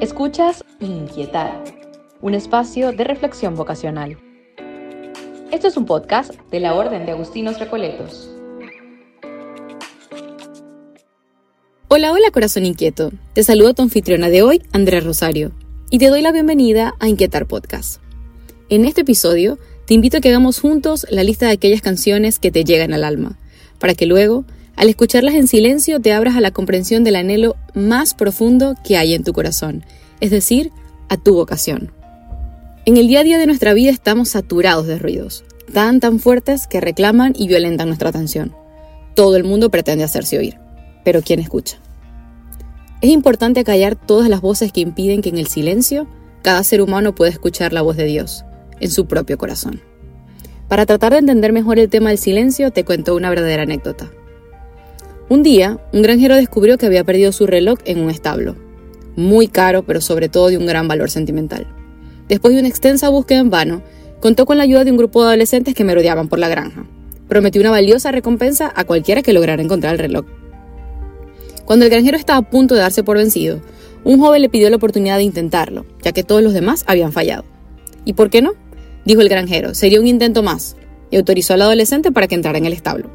Escuchas Inquietar, un espacio de reflexión vocacional. Esto es un podcast de la Orden de Agustinos Recoletos. Hola, hola corazón inquieto. Te saludo tu anfitriona de hoy, Andrea Rosario, y te doy la bienvenida a Inquietar Podcast. En este episodio te invito a que hagamos juntos la lista de aquellas canciones que te llegan al alma, para que luego, al escucharlas en silencio, te abras a la comprensión del anhelo más profundo que hay en tu corazón, es decir, a tu vocación. En el día a día de nuestra vida estamos saturados de ruidos, tan tan fuertes que reclaman y violentan nuestra atención. Todo el mundo pretende hacerse oír, pero ¿quién escucha? Es importante acallar todas las voces que impiden que en el silencio cada ser humano pueda escuchar la voz de Dios en su propio corazón. Para tratar de entender mejor el tema del silencio, te cuento una verdadera anécdota. Un día, un granjero descubrió que había perdido su reloj en un establo. Muy caro, pero sobre todo de un gran valor sentimental. Después de una extensa búsqueda en vano, contó con la ayuda de un grupo de adolescentes que merodeaban por la granja. Prometió una valiosa recompensa a cualquiera que lograra encontrar el reloj. Cuando el granjero estaba a punto de darse por vencido, un joven le pidió la oportunidad de intentarlo, ya que todos los demás habían fallado. ¿Y por qué no? dijo el granjero, sería un intento más, y autorizó al adolescente para que entrara en el establo.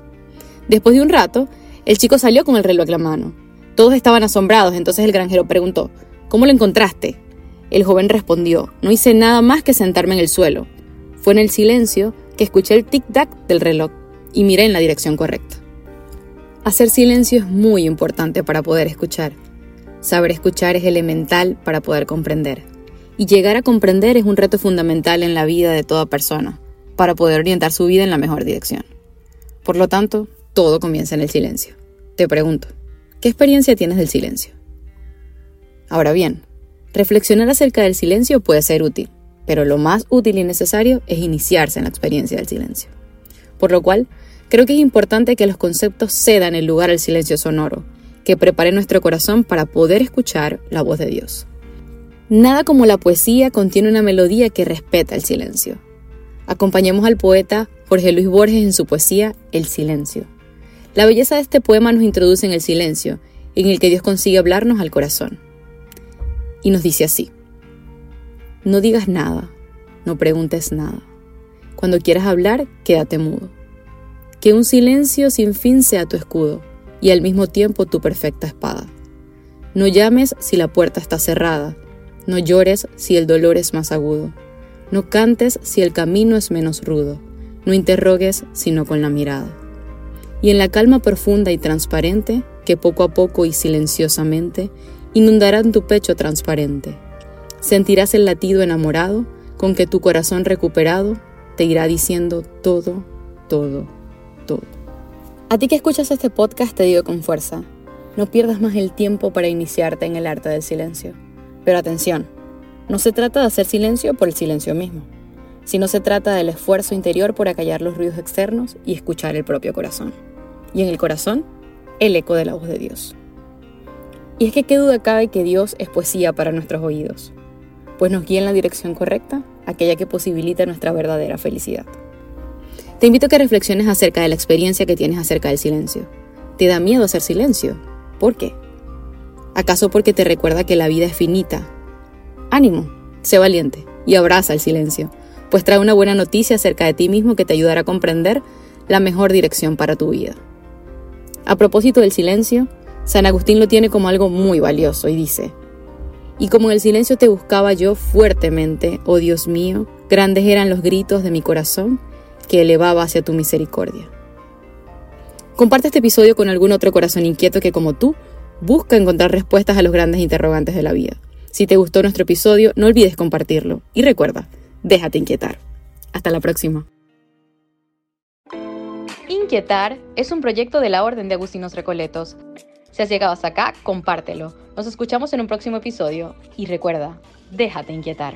Después de un rato, el chico salió con el reloj en la mano. Todos estaban asombrados, entonces el granjero preguntó, ¿Cómo lo encontraste? El joven respondió, no hice nada más que sentarme en el suelo. Fue en el silencio que escuché el tic-tac del reloj y miré en la dirección correcta. Hacer silencio es muy importante para poder escuchar. Saber escuchar es elemental para poder comprender. Y llegar a comprender es un reto fundamental en la vida de toda persona, para poder orientar su vida en la mejor dirección. Por lo tanto, todo comienza en el silencio. Te pregunto, ¿qué experiencia tienes del silencio? Ahora bien, reflexionar acerca del silencio puede ser útil, pero lo más útil y necesario es iniciarse en la experiencia del silencio. Por lo cual, creo que es importante que los conceptos cedan el lugar al silencio sonoro, que prepare nuestro corazón para poder escuchar la voz de Dios. Nada como la poesía contiene una melodía que respeta el silencio. Acompañemos al poeta Jorge Luis Borges en su poesía El silencio. La belleza de este poema nos introduce en el silencio, en el que Dios consigue hablarnos al corazón. Y nos dice así, no digas nada, no preguntes nada. Cuando quieras hablar, quédate mudo. Que un silencio sin fin sea tu escudo y al mismo tiempo tu perfecta espada. No llames si la puerta está cerrada, no llores si el dolor es más agudo. No cantes si el camino es menos rudo. No interrogues sino con la mirada. Y en la calma profunda y transparente, que poco a poco y silenciosamente inundarán tu pecho transparente, sentirás el latido enamorado con que tu corazón recuperado te irá diciendo todo, todo, todo. A ti que escuchas este podcast te digo con fuerza, no pierdas más el tiempo para iniciarte en el arte del silencio. Pero atención, no se trata de hacer silencio por el silencio mismo, sino se trata del esfuerzo interior por acallar los ruidos externos y escuchar el propio corazón. Y en el corazón, el eco de la voz de Dios. Y es que qué duda cabe que Dios es poesía para nuestros oídos, pues nos guía en la dirección correcta, aquella que posibilita nuestra verdadera felicidad. Te invito a que reflexiones acerca de la experiencia que tienes acerca del silencio. ¿Te da miedo hacer silencio? ¿Por qué? ¿Acaso porque te recuerda que la vida es finita? Ánimo, sé valiente y abraza el silencio, pues trae una buena noticia acerca de ti mismo que te ayudará a comprender la mejor dirección para tu vida. A propósito del silencio, San Agustín lo tiene como algo muy valioso y dice, y como en el silencio te buscaba yo fuertemente, oh Dios mío, grandes eran los gritos de mi corazón que elevaba hacia tu misericordia. Comparte este episodio con algún otro corazón inquieto que como tú busca encontrar respuestas a los grandes interrogantes de la vida. Si te gustó nuestro episodio, no olvides compartirlo. Y recuerda, déjate inquietar. Hasta la próxima. Inquietar es un proyecto de la Orden de Agustinos Recoletos. Si has llegado hasta acá, compártelo. Nos escuchamos en un próximo episodio y recuerda, déjate inquietar.